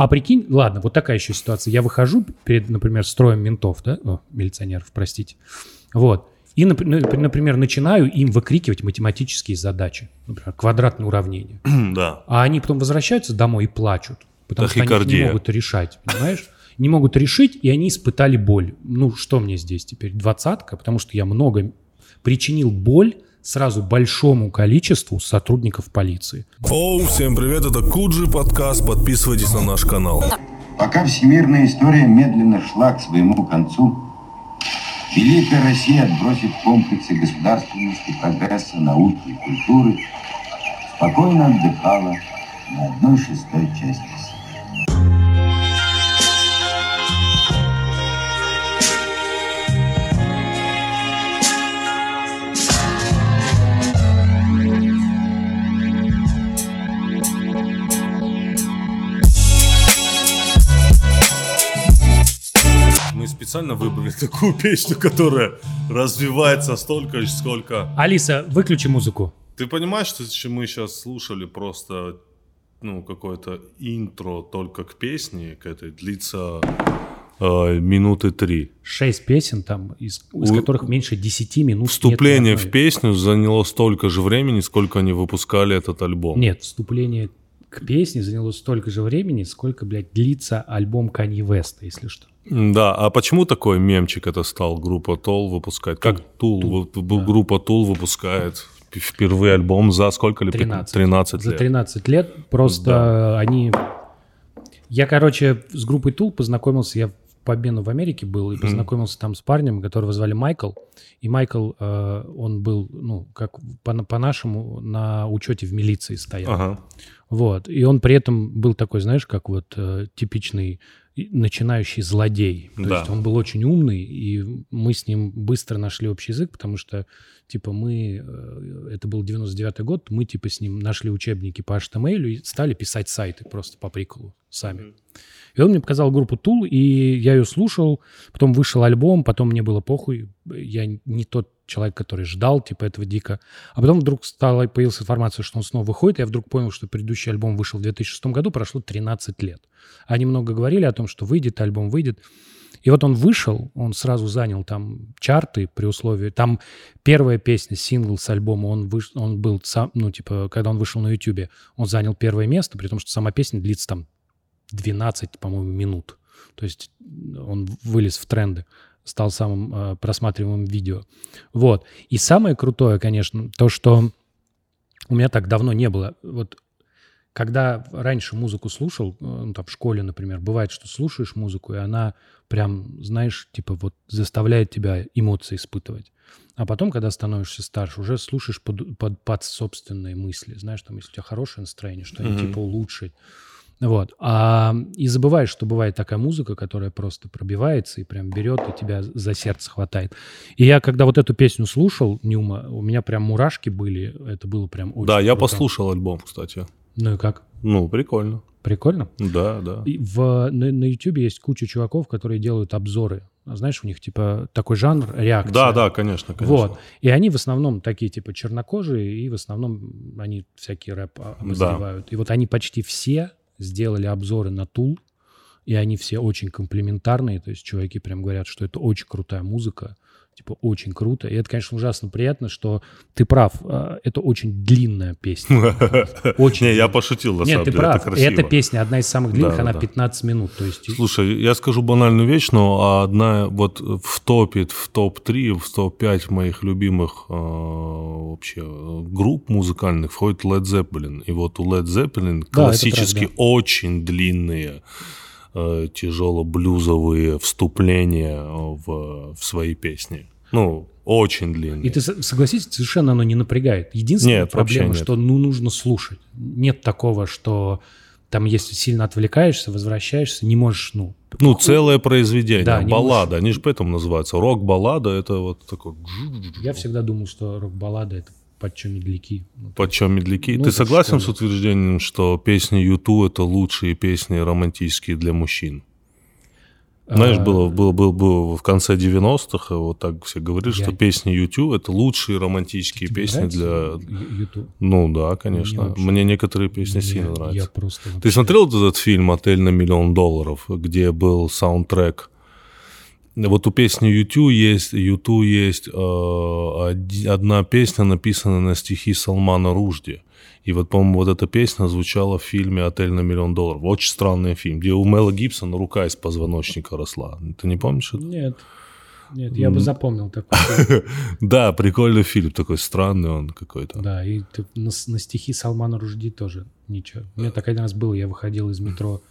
А прикинь, ладно, вот такая еще ситуация. Я выхожу перед, например, строем ментов, да, О, милиционеров, простите. Вот. И, ну, например, начинаю им выкрикивать математические задачи. Например, квадратные уравнения. Да. А они потом возвращаются домой и плачут. Потому что они не Тахикардия. могут решать, понимаешь? Не могут решить, и они испытали боль. Ну, что мне здесь теперь? Двадцатка? Потому что я много причинил боль сразу большому количеству сотрудников полиции. Оу, всем привет, это Куджи подкаст, подписывайтесь на наш канал. Пока всемирная история медленно шла к своему концу, Великая Россия, отбросив комплексы государственности, прогресса, науки и культуры, спокойно отдыхала на одной шестой части специально выбрали такую песню, которая развивается столько, сколько... Алиса, выключи музыку. Ты понимаешь, что мы сейчас слушали просто ну, какое-то интро только к песне, к этой, длится э, минуты три. Шесть песен там, из, из У- которых меньше 10 минут. Вступление ни в песню заняло столько же времени, сколько они выпускали этот альбом. Нет, вступление к песне заняло столько же времени, сколько, блядь, длится альбом Канье Веста, если что. Да, а почему такой мемчик это стал группа Тол выпускать? Как Тул, группа Тул выпускает впервые альбом за сколько лет? 13. 13 За лет. 13 лет просто они... Я, короче, с группой Тул познакомился, я по обмену в Америке был, и познакомился там с парнем, которого звали Майкл. И Майкл, э, он был, ну, как по- по-нашему, на учете в милиции стоял. Ага. Вот. И он при этом был такой, знаешь, как вот э, типичный начинающий злодей. То Да. есть он был очень умный, и мы с ним быстро нашли общий язык, потому что, типа, мы... э, Это был 99-й год, мы, типа, с ним нашли учебники по HTML и стали писать сайты просто по приколу сами. И он мне показал группу Tool, и я ее слушал, потом вышел альбом, потом мне было похуй, я не тот человек, который ждал, типа, этого дико. А потом вдруг стала, появилась информация, что он снова выходит, я вдруг понял, что предыдущий альбом вышел в 2006 году, прошло 13 лет. Они много говорили о том, что выйдет, альбом выйдет. И вот он вышел, он сразу занял там чарты при условии... Там первая песня, сингл с альбома, он, выш, он был сам, ну, типа, когда он вышел на Ютубе, он занял первое место, при том, что сама песня длится там 12, по-моему, минут. То есть он вылез в тренды, стал самым э, просматриваемым видео. Вот. И самое крутое, конечно, то, что у меня так давно не было. Вот когда раньше музыку слушал, э, ну, там в школе, например, бывает, что слушаешь музыку, и она прям, знаешь, типа вот заставляет тебя эмоции испытывать. А потом, когда становишься старше, уже слушаешь под, под, под собственные мысли. Знаешь, там, если у тебя хорошее настроение, что-нибудь типа улучшить. Вот. А, и забываешь, что бывает такая музыка, которая просто пробивается и прям берет и тебя за сердце хватает. И я, когда вот эту песню слушал, Нюма, у меня прям мурашки были. Это было прям очень Да, я круто. послушал альбом, кстати. Ну и как? Ну, прикольно. Прикольно? Да, да. И в, на, на YouTube есть куча чуваков, которые делают обзоры. А Знаешь, у них типа такой жанр реакция. Да, да, конечно, конечно. Вот. И они в основном такие типа чернокожие, и в основном они всякий рэп а- обозревают. И вот они почти все сделали обзоры на Тул, и они все очень комплиментарные. То есть чуваки прям говорят, что это очень крутая музыка, типа очень круто. И это, конечно, ужасно приятно, что ты прав. а, Это очень длинная песня. Очень Не, я пошутил, на Нет, самом ты деле, прав. это красиво. Эта песня одна из самых длинных, она да. 15 минут. То есть Слушай, я скажу банальную вещь, но одна вот в топе, в топ-3, в топ-5 моих любимых э, вообще групп музыкальных входит Led Zeppelin. И вот у Led Zeppelin классически очень длинные э, тяжело-блюзовые вступления в, в свои песни. Ну, очень длинные. И ты согласись, совершенно оно не напрягает. Единственная Нет, проблема, что ну нужно слушать. Нет такого, что там, если сильно отвлекаешься, возвращаешься, не можешь, ну... Ну, целое произведение, Да, баллада. Они же поэтому называются. Рок-баллада это вот такой... Я всегда думал, что рок-баллада — это подчем медляки. Ну, Почем медляки? Ну, Ты согласен что с утверждением, что песни Юту это лучшие песни романтические для мужчин? Знаешь, А, было, было, было, было в конце 90-х, вот так все говорили, Я- что песни YouTube это лучшие романтические тебе песни для... YouTube? Ну да, конечно. вообще- Мне некоторые песни Я- сильно Я нравятся. просто... Ты смотрел этот фильм «Отель на миллион долларов», где был саундтрек? Вот у песни YouTube есть, YouTube есть э, одна песня, написанная на стихи Салмана Ружди. И вот, по-моему, вот эта песня звучала в фильме «Отель на миллион долларов». Очень странный фильм, где у Мела Гибсона рука из позвоночника росла. Ты не помнишь это? Нет. Нет, я бы запомнил такой. Да, прикольный фильм, такой странный он какой-то. Да, и на, стихи Салмана Ружди тоже ничего. У меня так один раз было, я выходил из метро,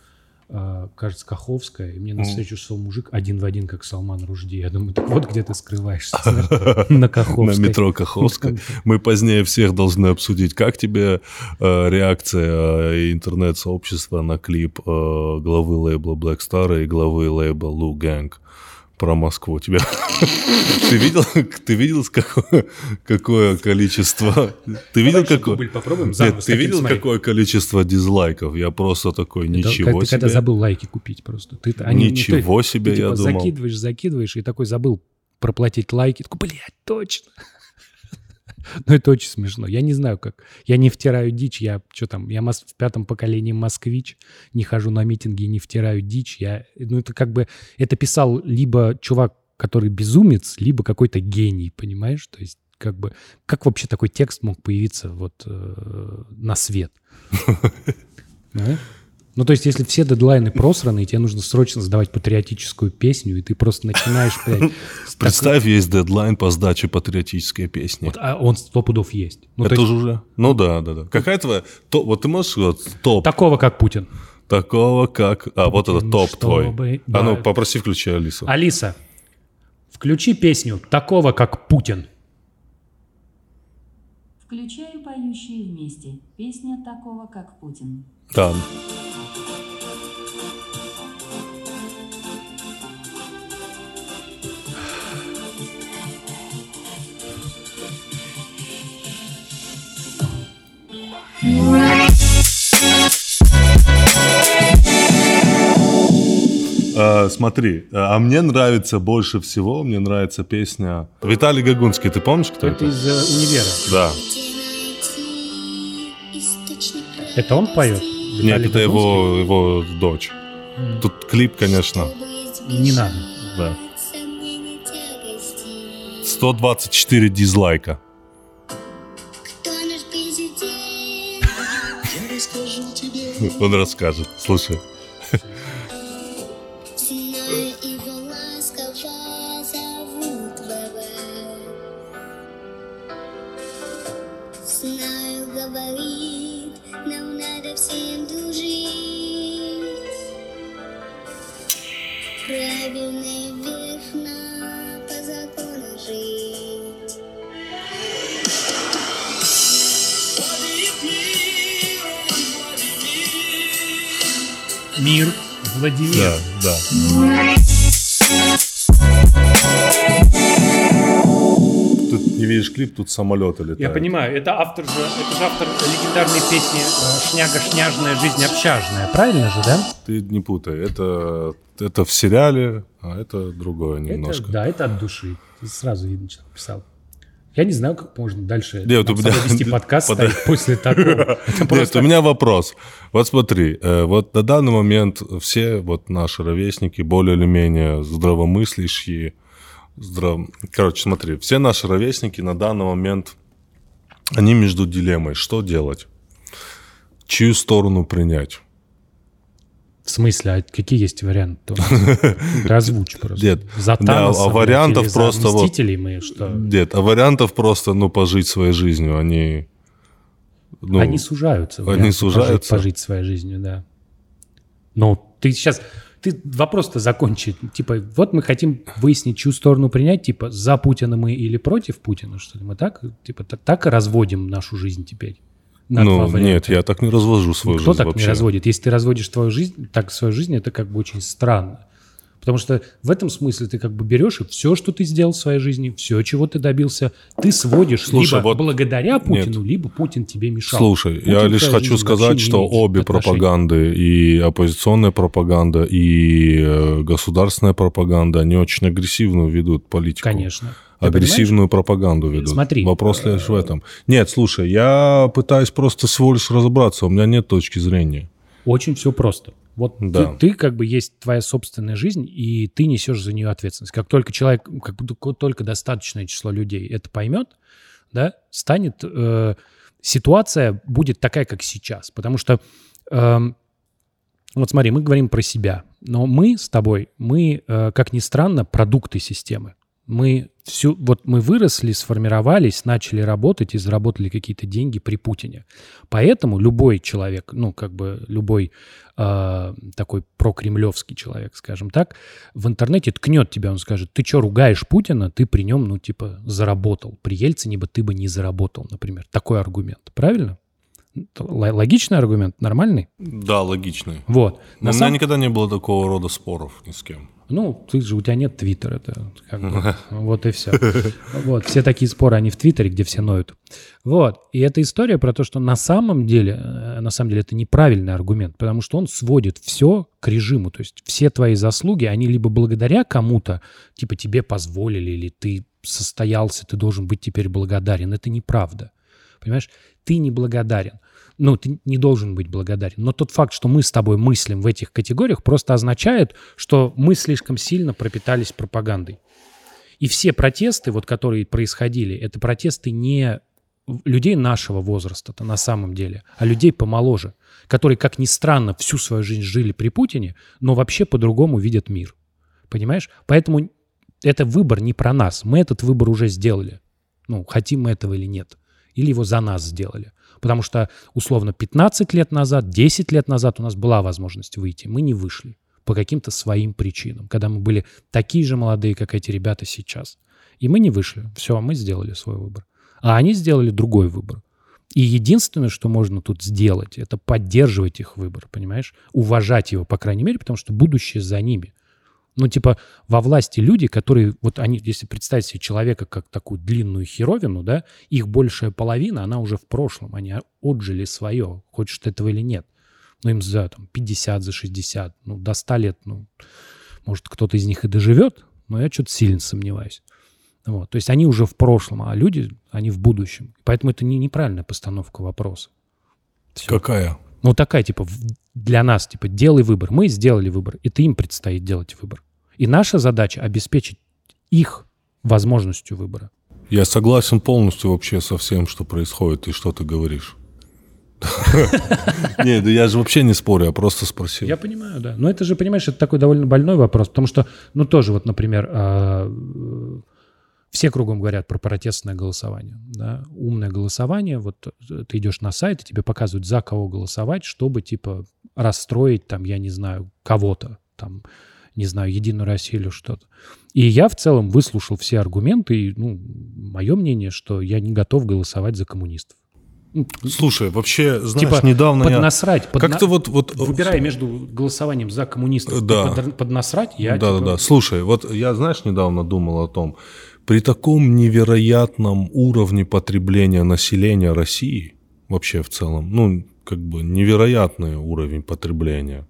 кажется, Каховская, и мне навстречу шел мужик один в один, как Салман Ружди. Я думаю, так вот где ты скрываешься, на На Каховской. метро Каховская. Мы позднее всех должны обсудить, как тебе э, реакция э, интернет-сообщества на клип э, главы лейбла Black Star и главы лейбла Lou Gang про Москву. Тебя... ты видел, ты видел какое, какое количество... Ты видел какое... попробуем Нет, ты видел какое количество дизлайков? Я просто такой, ничего ты себе. когда забыл лайки купить просто. Ты, они, не Ничего ты- себе, ты, я типа, думал. закидываешь, закидываешь, и такой забыл проплатить лайки. Такой, блядь, точно. Ну, это очень смешно. Я не знаю, как. Я не втираю дичь. Я что там, я мос- в пятом поколении москвич, не хожу на митинги, не втираю дичь. Я, ну, это как бы, это писал либо чувак, который безумец, либо какой-то гений, понимаешь? То есть, как бы, как вообще такой текст мог появиться вот э, на свет? Ну, то есть, если все дедлайны просраны, и тебе нужно срочно сдавать патриотическую песню, и ты просто начинаешь, блядь, Представь, есть дедлайн по сдаче патриотической песни. вот, а он сто пудов есть. Ну, то Это есть, же уже... Ну да, да, да. Какая твоя... топ- Вот ты можешь вот топ такого, как Путин. такого, как... А, вот это Путин, топ твой. чтобы- А ну, да. попроси включи Алису. Алиса, включи песню «Такого, как Путин». Включаю поющие вместе. Песня такого, как Путин. Да. А, смотри, а мне нравится больше всего, мне нравится песня Виталий Гагунский, ты помнишь, кто Это это? из э, «Универа». Да. Это он поет? Нет, Виталий это его, его дочь. Тут клип, конечно? Не надо. да. 124 дизлайка. Он расскажет. Слушай. Тут самолеты летают. Я понимаю, это автор же, это же автор легендарной песни э, «Шняга-шняжная, жизнь общажная». Правильно же, да? Ты не путай. Это, это в сериале, а это другое немножко. Это, да, это от души. Сразу видно, что написал. Я не знаю, как можно дальше Нет, у меня- вести подкаст Под- после такого. Нет, у меня вопрос. Вот смотри, э, вот на данный момент все вот наши ровесники более или менее здравомыслящие, здрав... короче, смотри, все наши ровесники на данный момент, они между дилеммой, что делать, чью сторону принять. В смысле, а какие есть варианты? Ты озвучь просто. Нет, За да, Таноса, а блядь, вариантов за просто вот- Мстителей мы что? Нет, а вариантов просто, ну, пожить своей жизнью, они... ну, Они сужаются. они сужаются? Пожить, пожить своей жизнью, да. Но ты сейчас... Ты вопрос-то закончи. Типа, вот мы хотим выяснить, чью сторону принять. Типа, за Путина мы или против Путина, что ли? Мы так, типа, так, так и разводим нашу жизнь теперь? Ну, нет, я так не развожу свою Никто жизнь так вообще. не разводит. Если ты разводишь твою жизнь, так свою жизнь, это как бы очень странно. Потому что в этом смысле ты как бы берешь и все, что ты сделал в своей жизни, все, чего ты добился, ты сводишь Слушай, либо вот- благодаря Путину, либо Путин тебе мешал. Слушай, Путин я лишь хочу сказать, что обе отношения. пропаганды, и оппозиционная пропаганда, и э, государственная пропаганда, они очень агрессивную ведут политику. Конечно. Ты Агрессивную пропаганду ведут. Смотри. Вопрос лишь в этом. Нет, слушай, я пытаюсь просто лишь разобраться, у меня нет точки зрения. Очень все просто. Вот Да. ты, ты как бы есть твоя собственная жизнь, и ты несешь за нее ответственность. Как только человек, как только- достаточное число людей это поймет, да, станет э, ситуация будет такая, как сейчас. Потому что эм, вот смотри, мы говорим про себя, но мы с тобой, мы, э, как ни странно, продукты системы. Мы всю, вот мы выросли, сформировались, начали работать и заработали какие-то деньги при Путине. Поэтому любой человек, ну, как бы любой э, такой прокремлевский человек, скажем так, в интернете ткнет тебя, он скажет, ты что, ругаешь Путина, ты при нем, ну, типа, заработал. При Ельцине бы ты бы не заработал, например. Такой аргумент. Правильно? Логичный аргумент, нормальный? Да, логичный. Вот. На у меня самом- никогда не было такого рода споров ни с кем. Ну, ты же, у тебя нет твиттера, это как бы, вот и все. Вот, все такие споры, они в твиттере, где все ноют. Вот, и эта история про то, что на самом деле, э, на самом деле это неправильный аргумент, потому что он сводит все к режиму, то есть все твои заслуги, они либо благодаря кому-то, типа тебе позволили, или ты состоялся, ты должен быть теперь благодарен, это неправда. Понимаешь, ты не благодарен. Ну, ты не должен быть благодарен. Но тот факт, что мы с тобой мыслим в этих категориях, просто означает, что мы слишком сильно пропитались пропагандой. И все протесты, вот, которые происходили, это протесты не людей нашего возраста-то на самом деле, а людей помоложе, которые, как ни странно, всю свою жизнь жили при Путине, но вообще по-другому видят мир. Понимаешь? Поэтому это выбор не про нас. Мы этот выбор уже сделали. Ну, хотим мы этого или нет. Или его за нас сделали. Потому что, условно, 15 лет назад, 10 лет назад у нас была возможность выйти. Мы не вышли по каким-то своим причинам, когда мы были такие же молодые, как эти ребята сейчас. И мы не вышли. Все, мы сделали свой выбор. А они сделали другой выбор. И единственное, что можно тут сделать, это поддерживать их выбор, понимаешь? Уважать его, по крайней мере, потому что будущее за ними. Ну, типа, во власти люди, которые, вот они, если представить себе человека как такую длинную херовину, да, их большая половина, она уже в прошлом, они отжили свое, хочешь этого или нет. Ну, им за там, 50, за 60, ну, до 100 лет, ну, может, кто-то из них и доживет, но я что-то сильно сомневаюсь. Вот. То есть они уже в прошлом, а люди, они в будущем. Поэтому это не неправильная постановка вопроса. Всё. Какая? Ну, такая, типа, для нас, типа, делай выбор. Мы сделали выбор, и ты им предстоит делать выбор. И наша задача обеспечить их возможностью выбора. Я согласен полностью вообще со всем, что происходит и что ты говоришь. Нет, да я же вообще не спорю, я просто спросил. Я понимаю, да. Но это же, понимаешь, это такой довольно больной вопрос, потому что, ну, тоже вот, например, а, все кругом говорят про протестное голосование. Да? Умное голосование, вот э, ты идешь на сайт, и тебе показывают, за кого голосовать, чтобы, типа, расстроить, там, я не знаю, кого-то, там, не знаю, Единую Россию или что-то. И я в целом выслушал все аргументы, и, ну, мое мнение, что я не готов голосовать за коммунистов. Ну, Слушай, вообще, знаешь, типа, недавно я... поднасрать, подна- Как-то вот... вот Выбирая между голосованием за коммунистов Да. и под, поднасрать, я да, типа, да, да. Слушай, вот я, знаешь, недавно думал о том, при таком невероятном уровне потребления населения России, вообще в целом, ну, как бы невероятный уровень потребления,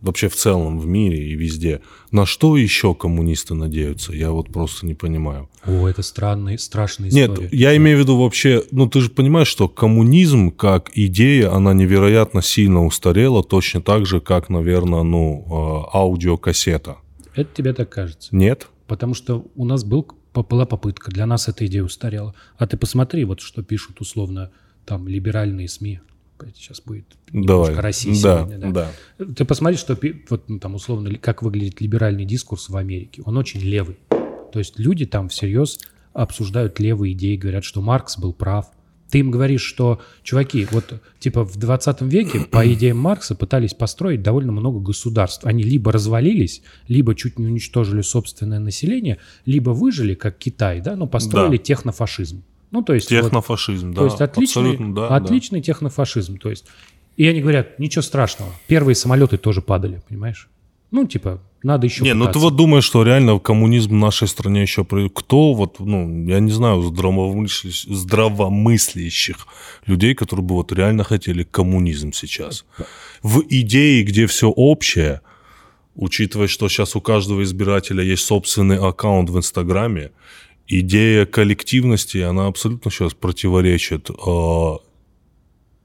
вообще в целом в мире и везде, на что еще коммунисты надеются, я вот просто не понимаю. О, это странная, страшная Нет, история. я имею в виду вообще, ну ты же понимаешь, что коммунизм как идея, она невероятно сильно устарела, точно так же, как, наверное, ну, э, аудиокассета. Это тебе так кажется. Нет? Потому что у нас был, была попытка, для нас эта идея устарела. А ты посмотри, вот что пишут условно там либеральные СМИ. Сейчас будет немножко Давай. России да, сегодня. да. Ты посмотри, что вот ну, там условно как выглядит либеральный дискурс в Америке. Он очень левый. То есть люди там всерьез обсуждают левые идеи, говорят, что Маркс был прав. Ты им говоришь, что, чуваки, вот типа в 20 веке по идеям Маркса пытались построить довольно много государств. Они либо развалились, либо чуть не уничтожили собственное население, либо выжили, как Китай, да, но построили Да. технофашизм. Ну, то есть вот- Технофашизм, да. то есть отличный, да, да. отличный технофашизм. То есть, и они говорят, ничего страшного, первые самолеты тоже падали, понимаешь? Ну, типа, надо еще Не, ну ты пытаться. вот думаешь, что реально коммунизм в нашей стране еще... Кто вот, ну, я не знаю, здравомыслящих, здравомыслящих людей, которые бы вот реально хотели коммунизм сейчас. В идее, где все общее, учитывая, что сейчас у каждого избирателя есть собственный аккаунт в Инстаграме, идея коллективности, она абсолютно сейчас противоречит э,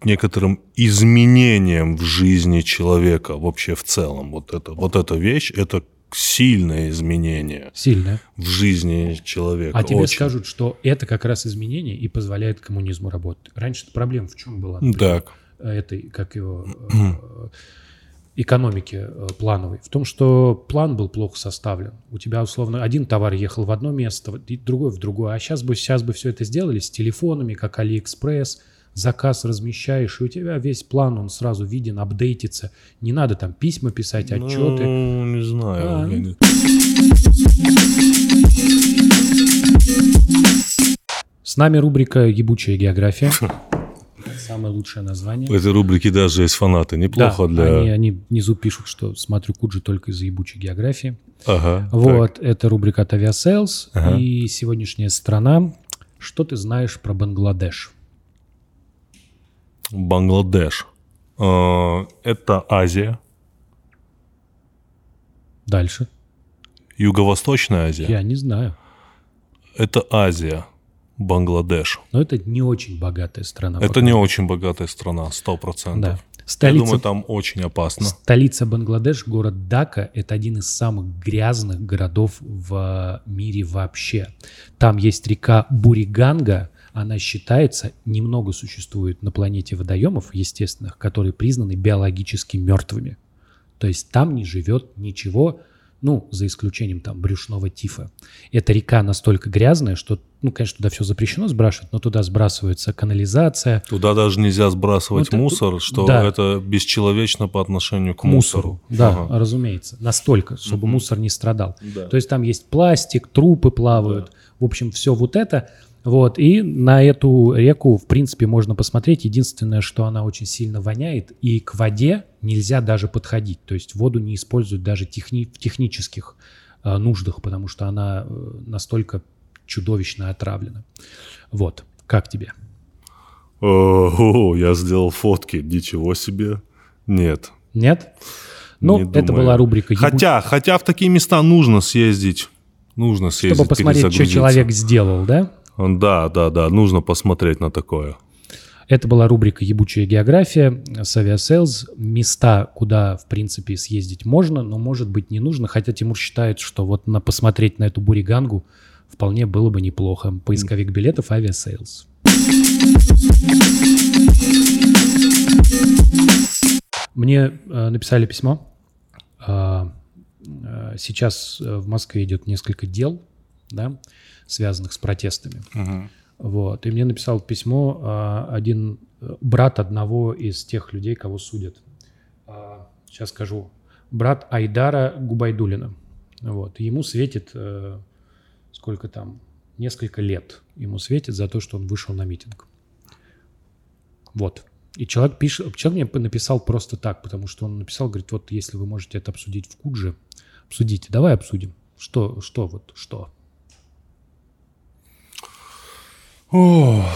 некоторым изменениям в жизни человека вообще в целом. Вот, это, вот эта вещь, это сильное изменение Сильно. в жизни человека. А тебе Очень. скажут, что это как раз изменение и позволяет коммунизму работать. Раньше проблема в чем была? Так. этой, как его, э, экономики э, плановой, в том, что план был плохо составлен. У тебя, условно, один товар ехал в одно место, другой в другое. А сейчас бы, сейчас бы все это сделали с телефонами, как Алиэкспресс, заказ размещаешь, и у тебя весь план, он сразу виден, апдейтится. Не надо там письма писать, отчеты. Ну, не знаю. А, я ну. не- С нами рубрика «Ебучая география». Самое лучшее название. В этой рубрике даже есть фанаты. Неплохо да, для... они, они внизу пишут, что смотрю Куджи только из-за ебучей географии. Ага, Вот, это рубрика от Aviasales. Ага. И сегодняшняя страна. Что ты знаешь про Бангладеш? Бангладеш. А, Это Азия. Дальше. Юго-Восточная Азия. Я не знаю. Это Азия. Бангладеш. Но это не очень богатая страна. Это не очень богатая страна, сто процентов. Да. Я Столица, думаю, там очень опасно. столица Бангладеш, город Дака, это один из самых грязных городов в мире вообще. Там есть река Буриганга. Она считается, немного существует на планете водоемов естественных, которые признаны биологически мертвыми. То есть там не живет ничего, ну, за исключением там брюшного тифа. Эта река настолько грязная, что, ну, конечно, туда все запрещено сбрасывать, но туда сбрасывается канализация, Туда даже нельзя сбрасывать это- мусор, что да. это бесчеловечно по отношению к мусору. мусору. Да, Ага. разумеется. Настолько, чтобы мусор не страдал. Да. То есть там есть пластик, трупы плавают. В общем, все вот это. Вот. И на эту реку, в принципе, можно посмотреть. Единственное, что она очень сильно воняет, и к воде нельзя даже подходить. То есть воду не используют даже техни- в технических э, нуждах, потому что она э, настолько чудовищно отравлена. Вот. Как тебе? О, я сделал фотки. Ничего себе. Нет. Нет? Ну, не это была рубрика «Ебу- Хотя, хотя в такие места нужно съездить. Нужно съездить. Чтобы посмотреть, что человек сделал, да? Да, да, да. Нужно посмотреть на такое. Это была рубрика «Ебучая география» с Aviasales. Места, куда, в принципе, съездить можно, но, может быть, не нужно. Хотя Тимур считает, что вот на посмотреть на эту буригангу вполне было бы неплохо. Поисковик билетов Aviasales. Мне э, написали письмо. А, э, сейчас э, в Москве идет несколько дел, да, связанных с протестами. Вот. И мне написал письмо а, один э, брат одного из тех людей, кого судят. А, сейчас скажу. Брат Айдара Губайдулина. Вот. Ему светит, э, сколько там, несколько лет ему светит за то, что он вышел на митинг. Вот. И человек пишет, человек мне написал просто так, потому что он написал, говорит, вот если вы можете это обсудить в Кудже, обсудите, давай обсудим. Что, что, вот, что? О,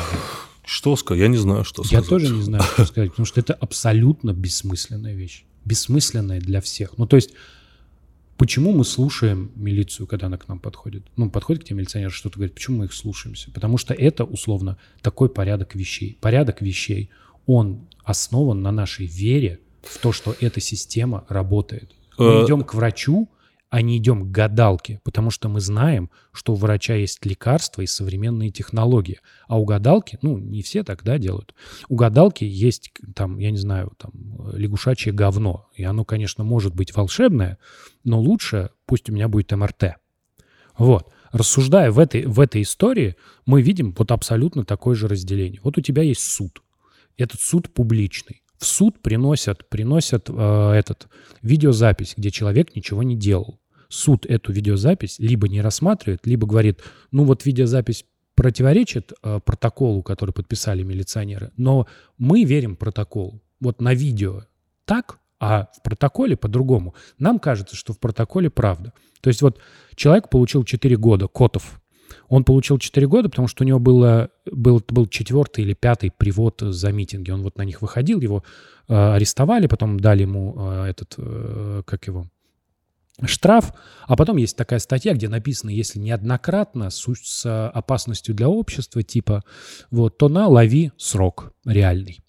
что сказать? Я не знаю, что Я сказать. тоже не знаю, что сказать, потому что это абсолютно бессмысленная вещь. Бессмысленная для всех. Ну, то есть, почему мы слушаем милицию, когда она к нам подходит? Ну, подходит к тебе милиционер, что-то говорит, почему мы их слушаемся? Потому что это, условно, такой порядок вещей. Порядок вещей, он основан на нашей вере в то, что эта система работает. Мы Э, идем к врачу, а не идем к гадалке, потому что мы знаем, что у врача есть лекарства и современные технологии. А у гадалки, ну, не все так, да, делают. У гадалки есть, там, я не знаю, там, э, лягушачье говно. И оно, конечно, может быть волшебное, но лучше пусть у меня будет МРТ. Вот. Рассуждая в этой, в этой истории, мы видим вот абсолютно такое же разделение. Вот у тебя есть суд. Этот суд публичный. В суд приносят, приносят э, этот видеозапись, где человек ничего не делал. Суд эту видеозапись либо не рассматривает, либо говорит, ну вот видеозапись противоречит э, протоколу, который подписали милиционеры, но мы верим протоколу. Вот на видео так, А в протоколе по-другому. Нам кажется, что в протоколе правда. То есть вот человек получил 4 года, Котов. Он получил 4 года, потому что у него было, был, был четвертый или пятый привод за митинги. Он вот на них выходил, его э, арестовали, потом дали ему э, этот, э, как его, штраф, а потом есть такая статья, где написано, если неоднократно с, с опасностью для общества, типа, вот, то на лови срок реальный.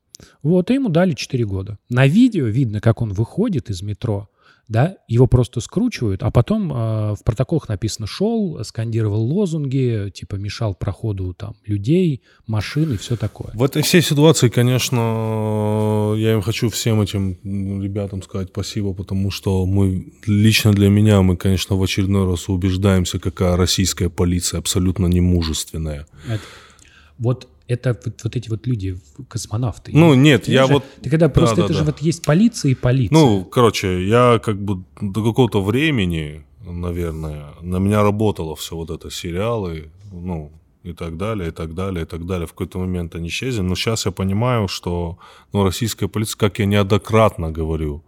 Вот, и ему дали 4 года. На видео видно, как он выходит из метро, да, его просто скручивают, а потом э, в протоколах написано «шел», скандировал лозунги, типа мешал проходу там людей, машин и все такое. В этой всей ситуации, конечно, я им хочу всем этим ребятам сказать спасибо, потому что мы, лично для меня, мы, конечно, в очередной раз убеждаемся, какая российская полиция абсолютно немужественная. Это- вот это вот, вот эти вот люди, космонавты. Ну, нет, Ты я же- вот... Ты когда просто, да, это да. же вот есть полиция и полиция. Ну, короче, я как бы до какого-то времени, наверное, на меня работало все вот это, сериалы, ну, и так далее, и так далее, и так далее. В какой-то момент они исчезли. Но сейчас я понимаю, что ну, российская полиция, как я неоднократно говорю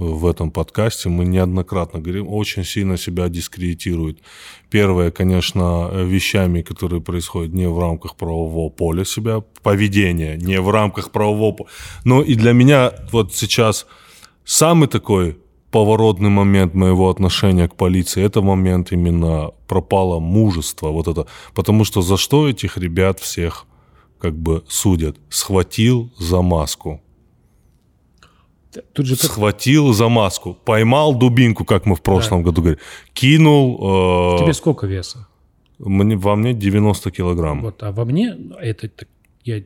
в этом подкасте, мы неоднократно говорим, очень сильно себя дискредитирует. Первое, конечно, вещами, которые происходят не в рамках правового поля себя, поведение не в рамках правового поля. Но и для меня вот сейчас самый такой поворотный момент моего отношения к полиции, это момент именно пропало мужество, вот это, потому что за что этих ребят всех как бы судят? Схватил за маску. Тут же Схватил за маску. Поймал дубинку, как мы в прошлом году говорили. Кинул... э, тебе сколько веса? мне, во мне 90 килограмм. Вот, а во мне это, так, я,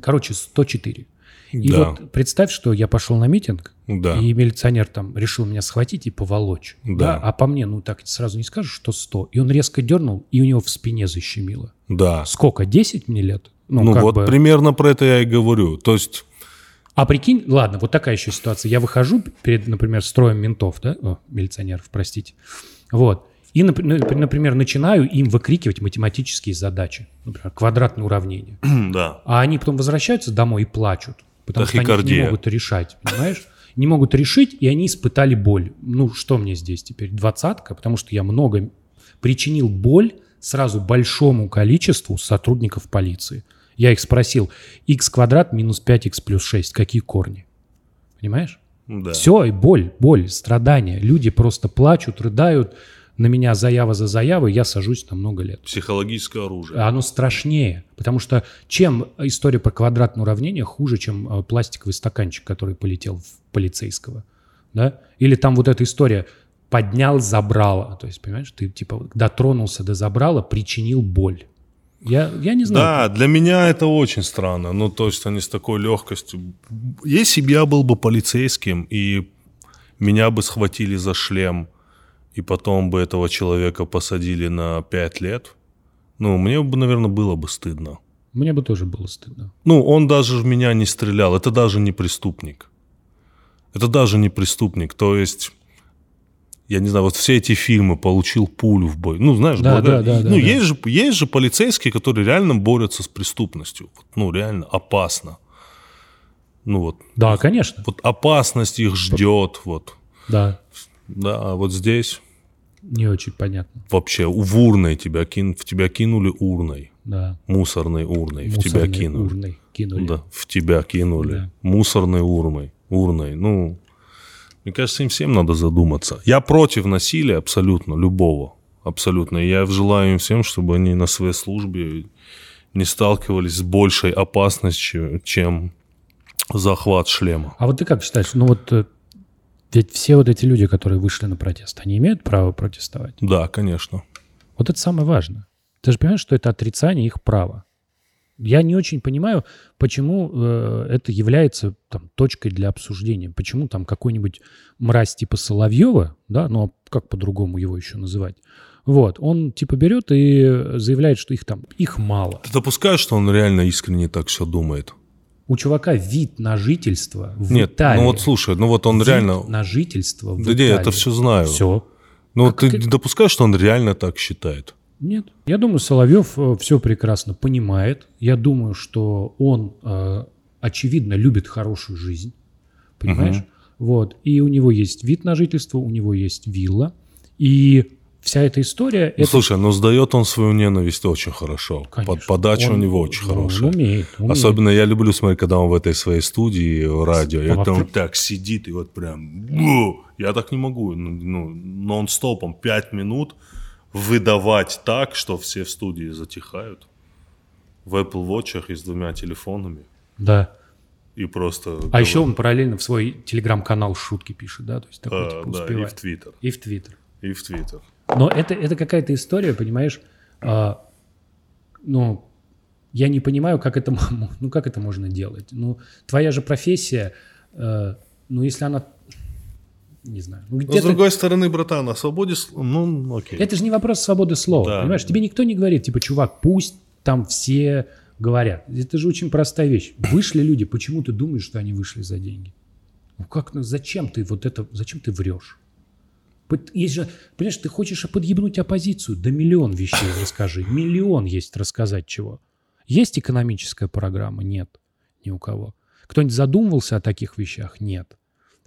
короче, 104. И Да. вот представь, что я пошел на митинг, Да. и милиционер там решил меня схватить и поволочь. Да. А по мне, ну так сразу не скажешь, что 100. И он резко дернул, и у него в спине защемило. Да. Сколько? 10 мне лет? Ну, как вот бы. примерно про это я и говорю. То есть, А прикинь, ладно, вот такая еще ситуация. Я выхожу перед, например, строем ментов, да, О, милиционеров, простите. Вот. И, ну, например, начинаю им выкрикивать математические задачи. Например, квадратные уравнения. да. А они потом возвращаются домой и плачут, потому что они не Тахикардия. могут решать, понимаешь? Не могут решить, и они испытали боль. Ну, что мне здесь теперь? Двадцатка? Потому что я много причинил боль сразу большому количеству сотрудников полиции. Я их спросил, x квадрат минус 5x плюс 6, какие корни? Понимаешь? Да. Все, и боль, боль, страдания. Люди просто плачут, рыдают. На меня заява за заявой, я сажусь на много лет. Психологическое оружие. А Оно страшнее, потому что чем история про квадратное уравнение хуже, чем э, пластиковый стаканчик, который полетел в полицейского, да? Или там вот эта история поднял забрало, то есть, понимаешь, ты типа дотронулся до забрала, причинил боль. Я, я не знаю. Да, для меня это очень странно. Ну, то есть они с такой легкостью... Если бы я был бы полицейским, и меня бы схватили за шлем, и потом бы этого человека посадили на 5 лет, ну, мне бы, наверное, было бы стыдно. Мне бы тоже было стыдно. Ну, он даже в меня не стрелял. Это даже не преступник. Это даже не преступник. То есть, я не знаю, вот все эти фильмы «Получил пулю в бой». Ну, знаешь, Да, благодаря- да, да, да, ну, да. есть, Же, есть же полицейские, которые реально борются с преступностью. Вот, ну, реально опасно. Ну, вот, Да, конечно. вот опасность их ждет. Вот. Да, Да, а вот здесь не очень понятно. вообще в урной тебя, кин, в тебя кинули урной. Да. Мусорной урной в тебя Мусорной кинули. урной кинули. Да, в тебя кинули. Да. Мусорной урмой. Урной. Ну, мне кажется, им всем надо задуматься. Я против насилия абсолютно, любого. Абсолютно. И я желаю им всем, чтобы они на своей службе не сталкивались с большей опасностью, чем захват шлема. А вот ты как считаешь, ну вот э, ведь все вот эти люди, которые вышли на протест, они имеют право протестовать? Да, конечно. Вот это самое важное. Ты же понимаешь, что это отрицание их права. Я не очень понимаю, почему э, это является там, точкой для обсуждения. Почему там какой-нибудь мразь типа Соловьева, да, ну а как по-другому его еще называть, вот, он типа берет и заявляет, что их там, их мало. Ты допускаешь, что он реально искренне так все думает? У чувака вид на жительство в Нет, Италии. ну вот слушай, ну вот он Вид реально... на жительство в Да Италии. это все знаю. Все. Ну А вот ты как допускаешь, что он реально так считает? Нет. Я думаю, Соловьев все прекрасно понимает. Я думаю, что он, э, очевидно, любит хорошую жизнь. Понимаешь? Вот. И у него есть вид на жительство, у него есть вилла. И вся эта история... Ну, это... слушай, но сдает он свою ненависть очень хорошо. Конечно. Под подача у Он- него очень ну, хорошая. Он умеет, умеет. Особенно я люблю смотреть, когда он в этой своей студии радио, Да, вот он вопрос- так сидит и вот прям... Я так не могу, ну, ну, нон-стопом 5 минут выдавать так, что все в студии затихают. В Apple Watch и с двумя телефонами. Да. И просто... А еще он параллельно в свой телеграм-канал шутки пишет, да? То есть такой, А, типа, да, и успевает. в Твиттер. И в Твиттер. И в Твиттер. Но это, это какая-то история, понимаешь? а, ну, я не понимаю, как это, ну, как это можно делать. Ну, твоя же профессия, э, ну, если она, не знаю, ну, Но с где-то... другой стороны, братан, о свободе... Ну, окей. Это же не вопрос свободы слова, Да. понимаешь? Тебе никто не говорит, типа, чувак, пусть там все говорят. Это же очень простая вещь. Вышли люди, почему ты думаешь, что они вышли за деньги? Ну как, ну зачем ты вот это, зачем ты врешь? Есть же, понимаешь, ты хочешь подъебнуть оппозицию, да миллион вещей расскажи. Миллион есть рассказать чего. Есть экономическая программа? Нет. Ни у кого. Кто-нибудь задумывался о таких вещах? Нет.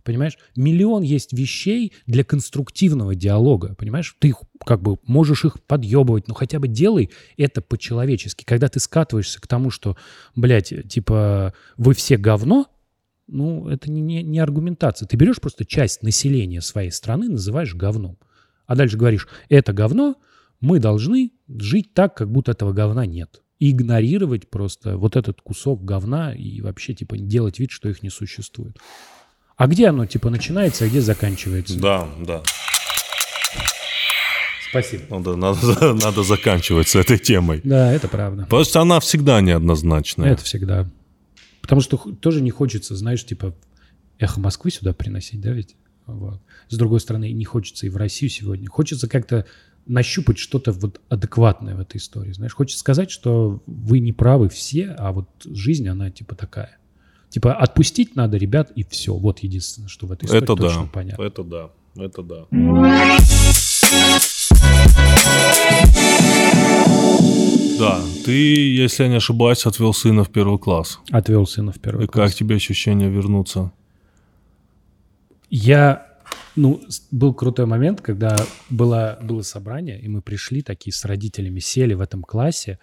Понимаешь? Миллион есть вещей для конструктивного диалога. Понимаешь? Ты их как бы можешь их подъебывать, но хотя бы делай это по-человечески. Когда ты скатываешься к тому, что, блядь, типа, вы все говно, ну, это не, не, не аргументация. Ты берешь просто часть населения своей страны, называешь говном. А дальше говоришь, это говно, мы должны жить так, как будто этого говна нет. И игнорировать просто вот этот кусок говна и вообще, типа, делать вид, что их не существует. А где оно, типа, начинается, а где заканчивается? Да, да. Спасибо. Надо, надо, надо заканчивать с этой темой. Да, это правда. Потому что она всегда неоднозначная. Это всегда. Потому что тоже не хочется, знаешь, типа, эхо Москвы сюда приносить, да, ведь? Вот. С другой стороны, не хочется и в Россию сегодня. Хочется как-то нащупать что-то вот адекватное в этой истории. Знаешь, хочется сказать, что вы не правы все, а вот жизнь, она типа такая. Типа отпустить надо ребят, и все. Вот единственное, что в этой истории Это точно да. понятно. Это да. Это да. Да, ты, если я не ошибаюсь, отвел сына в первый класс. Отвел сына в первый И класс. как тебе ощущение вернуться? Я, ну, был крутой момент, когда было, было собрание, и мы пришли такие с родителями, сели в этом классе,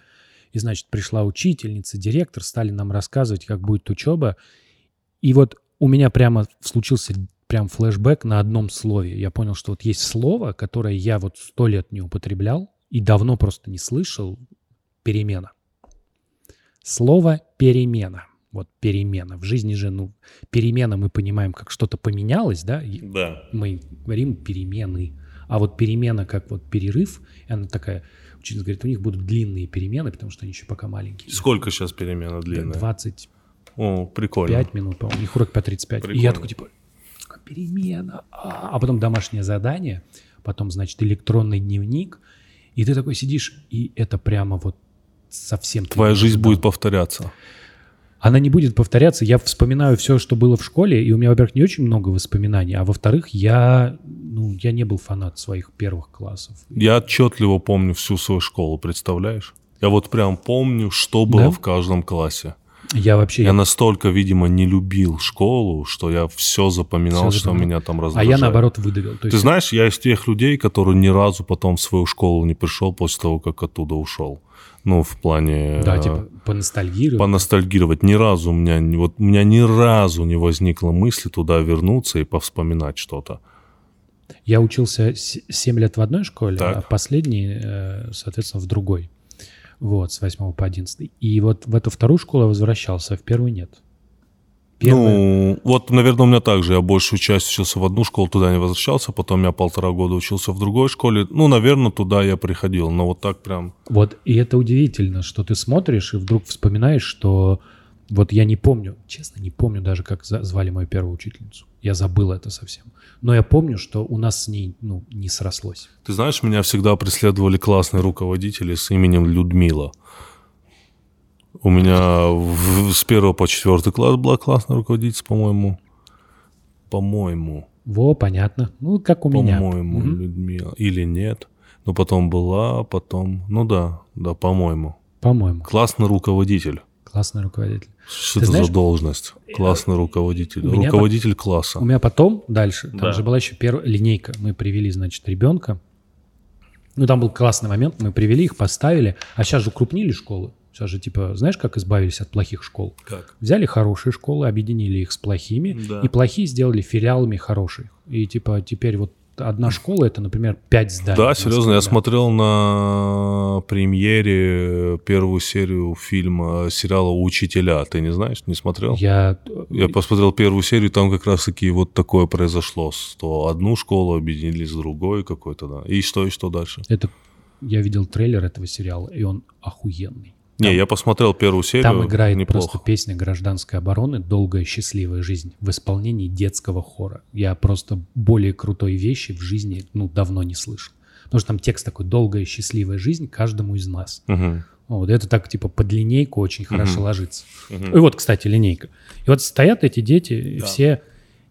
и, значит, пришла учительница, директор, стали нам рассказывать, как будет учеба. И вот у меня прямо случился прям флешбэк на одном слове. Я понял, что вот есть слово, которое я вот сто лет не употреблял и давно просто не слышал. Перемена. Слово перемена. Вот перемена. В жизни же, ну, перемена мы понимаем, как что-то поменялось, да? Да. Мы говорим перемены. А вот перемена, как вот перерыв, она такая, учительница говорит, у них будут длинные перемены, потому что они еще пока маленькие. Сколько сейчас перемена длинная? 25 О, прикольно. минут, по-моему. У них урок по 35. И Прикольно. я такой, типа, «А, перемена. А а потом домашнее задание, потом, значит, электронный дневник. И ты такой сидишь, и это прямо вот совсем... Твоя жизнь будет повторяться. Она не будет повторяться. Я вспоминаю все, что было в школе, и у меня, во-первых, не очень много воспоминаний, а во-вторых, я, ну, я не был фанат своих первых классов. Я отчетливо помню всю свою школу, представляешь? Я вот прям помню, что было Да? в каждом классе. Я вообще... Я настолько, видимо, не любил школу, что я все запоминал, Всё что меня там а раздражает. я, наоборот, выдавил. То Ты есть, знаешь, я из тех людей, которые ни разу потом в свою школу не пришел после того, как оттуда ушел. Ну, в плане... да, э, типа, поностальгировать. поностальгировать. Ни разу у меня, вот у меня ни разу не возникло мысли туда вернуться и повспоминать что-то. Я учился 7 лет в одной школе, Так. а последний, э, соответственно, в другой. Вот, с 8 по 11. И вот в эту вторую школу я возвращался, а в первую нет. Первая- Ну, вот, наверное, у меня так же. Я большую часть учился в одну школу, туда не возвращался. Потом я полтора года учился в другой школе. Ну, наверное, туда я приходил. Но вот так прям... Вот, и это удивительно, что ты смотришь и вдруг вспоминаешь, что вот я не помню, честно, не помню даже, как звали мою первую учительницу. Я забыл это совсем. Но я помню, что у нас с ней, ну, не срослось. Ты знаешь, меня всегда преследовали классные руководители с именем Людмила. У меня в- с первого по четвертый класс была классная руководительница, по-моему. По-моему. Во, понятно. Ну, как у меня. По-моему, Мгм. Людмила. Или нет. Но потом была, потом... Ну да, да, по-моему. По-моему. Классный руководитель. Классный руководитель. Что Ты это знаешь, за должность? Классный руководитель. Руководитель класса. У меня потом дальше, там Да. же была еще первая линейка. Мы привели, значит, ребенка. Ну, там был классный момент. Мы привели их, поставили. А сейчас же укрупнили школы. Сейчас же, типа, знаешь, как избавились от плохих школ? Как? Взяли хорошие школы, объединили их с плохими, Да. и плохие сделали филиалами хороших. И, типа, теперь вот одна школа, это, например, пять зданий. Да, серьезно, я смотрел на премьере первую серию фильма, сериала «Учителя». Ты не знаешь, не смотрел? Я... Я посмотрел первую серию, там как раз-таки вот такое произошло, что одну школу объединили с другой какой-то, да. И что, и что дальше? Это... Я видел трейлер этого сериала, и он охуенный. Не, я посмотрел первую серию, Там играет неплохо. просто песня гражданской обороны «Долгая счастливая жизнь» в исполнении детского хора. Я просто более крутой вещи в жизни ну, давно не слышал. Потому что там текст такой «Долгая счастливая жизнь каждому из нас». Мгм. Вот это так типа под линейку очень хорошо ложится. Мгм. И вот, кстати, линейка. И вот стоят эти дети, и все,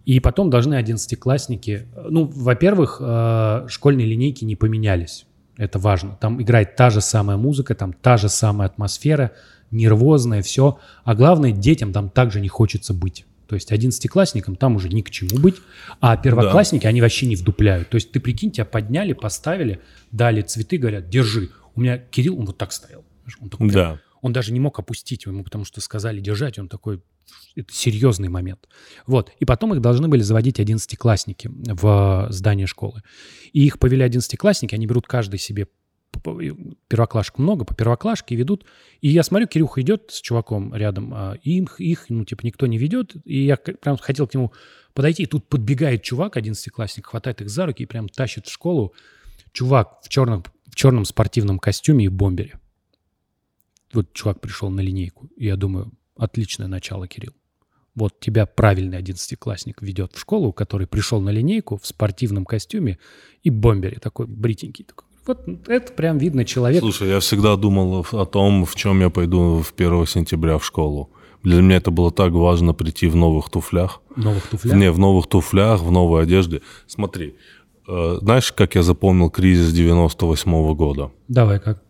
и потом должны одиннадцатиклассники. Ну, во-первых, э, школьные линейки не поменялись. Это важно. Там играет та же самая музыка, там та же самая атмосфера, нервозная, все. А главное, детям там также не хочется быть. То есть одиннадцатиклассникам там уже ни к чему быть, а первоклассники, они вообще не вдупляют. То есть ты прикинь, тебя подняли, поставили, дали цветы, говорят, держи. У меня Кирилл, он вот так стоял. Он такой Да. Он даже не мог опустить ему, потому что сказали держать, он такой, это серьезный момент. Вот, и потом их должны были заводить одиннадцатиклассники в здание школы. И их повели одиннадцатиклассники, они берут каждый себе первоклашек много, по первоклашке ведут. И я смотрю, Кирюха идет с чуваком рядом, а их, их, ну, типа, никто не ведет. И я прям хотел к нему подойти, и тут подбегает чувак, одиннадцатиклассник, хватает их за руки и прям тащит в школу. Чувак в черном, в черном спортивном костюме и бомбере вот чувак пришел на линейку, и я думаю, отличное начало, Кирилл. Вот тебя правильный одиннадцатиклассник ведет в школу, который пришел на линейку в спортивном костюме и бомбере, такой бритенький. Такой. Вот это прям видно человек. Слушай, я всегда думал о том, в чем я пойду в 1 сентября в школу. Для меня это было так важно прийти в новых туфлях. в новых туфлях. Не, в новых туфлях, в новой одежде. Смотри, э, знаешь, как я запомнил кризис 98 года? Давай как.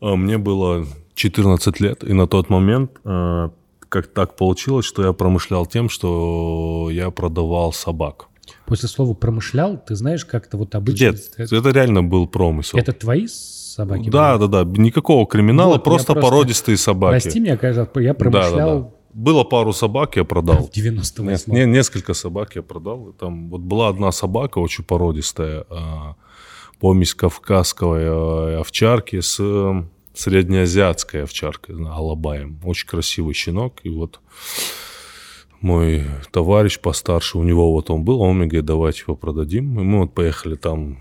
Э, Мне было 14 лет, и на тот момент э, как так получилось, что я промышлял тем, что я продавал собак. После слова промышлял, ты знаешь, как-то вот обычно... Нет, это, это реально был промысел. это твои собаки? да, были? да, да, никакого криминала, Вот, просто, просто- породистые собаки. Прости меня, кажется, я Да, да, промышлял да. Было пару собак, я продал. в 98 Не, несколько собак я продал. Там вот была одна собака очень породистая, а, помесь кавказской а, овчарки с э, среднеазиатской овчаркой, алабаем. Очень красивый щенок. И вот мой товарищ постарше, у него вот он был, он мне говорит, давайте его продадим. И мы вот поехали там.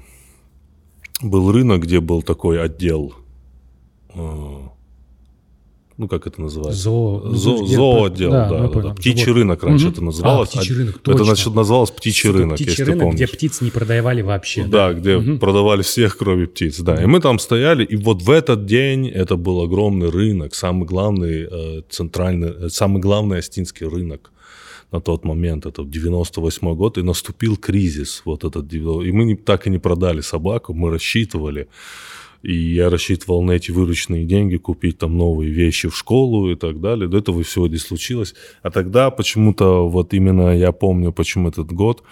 Был рынок, где был такой отдел. Ну, как это называется? Зоо, ну, Зо- зоотдел, про- да, да, поняли. да. Птичий рынок раньше Мгм. это называлось. А, птичий рынок, Это точно. значит называлось птичий Сука, рынок, птичий если рынок, ты помнишь. где птиц не продавали вообще. Да, где продавали всех, кроме птиц, да. И мы там стояли, и вот в этот день это был огромный рынок, самый главный э, центральный, э, самый главный астинский рынок на тот момент, это 98 год, и наступил кризис, вот этот, и мы не- так и не продали собаку, мы рассчитывали, и я рассчитывал на эти вырученные деньги купить там новые вещи в школу и так далее. До этого всего не случилось. А тогда почему-то, вот именно я помню, почему этот год,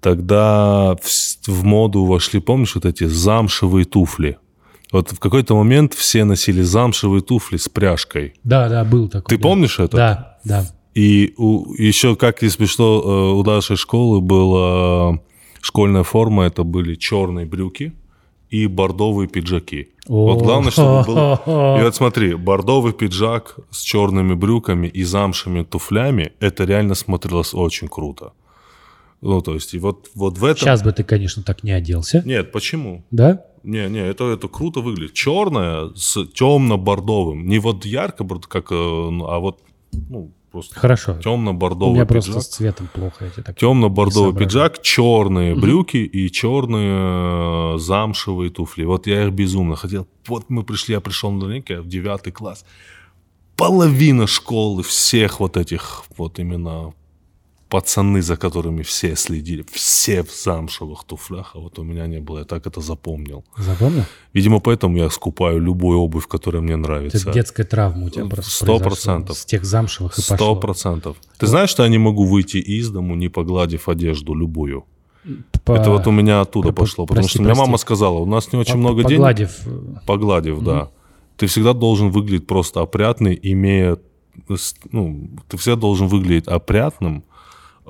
тогда в, в моду вошли, помнишь, вот эти замшевые туфли? Вот в какой-то момент все носили замшевые туфли с пряжкой. Да, да, был такой. Ты да. помнишь это? Да, да. И у- еще, как если что, э, у нашей школы была школьная форма, это были черные брюки и бордовые пиджаки. Вот главное, чтобы был... И вот смотри, бордовый пиджак с черными брюками и замшими туфлями, это реально смотрелось очень круто. Ну, то есть, и вот, вот в этом... Сейчас бы ты, конечно, так не оделся. Нет, почему? Да? Не, не, это, это круто выглядит. Черное с темно-бордовым. Не вот ярко, как, э, ну, а вот, ну, просто Хорошо. У темно-бордовый меня пиджак. просто с цветом плохо. Тебе так... Темно-бордовый пиджак, черные брюки и черные э, замшевые туфли. Вот я их безумно хотел. Вот мы пришли, я пришел на линейку, я в девятый класс. Половина школы, всех вот этих вот именно пацаны, за которыми все следили, все в замшевых туфлях, а вот у меня не было, я так это запомнил. Запомнил? Видимо, поэтому я скупаю любую обувь, которая мне Это нравится. детская травма у тебя просто Сто процентов. С тех замшевых и Сто пошло. процентов. Ты знаешь, что я не могу выйти из дому, не погладив одежду любую? По- Это вот у меня оттуда Про- пошло, потому прости, что прости. мама сказала, у нас не очень по- много денег. Погладив. э, Погладив, да. Ты всегда должен выглядеть просто опрятный, имея... Ну, ты всегда должен выглядеть опрятным,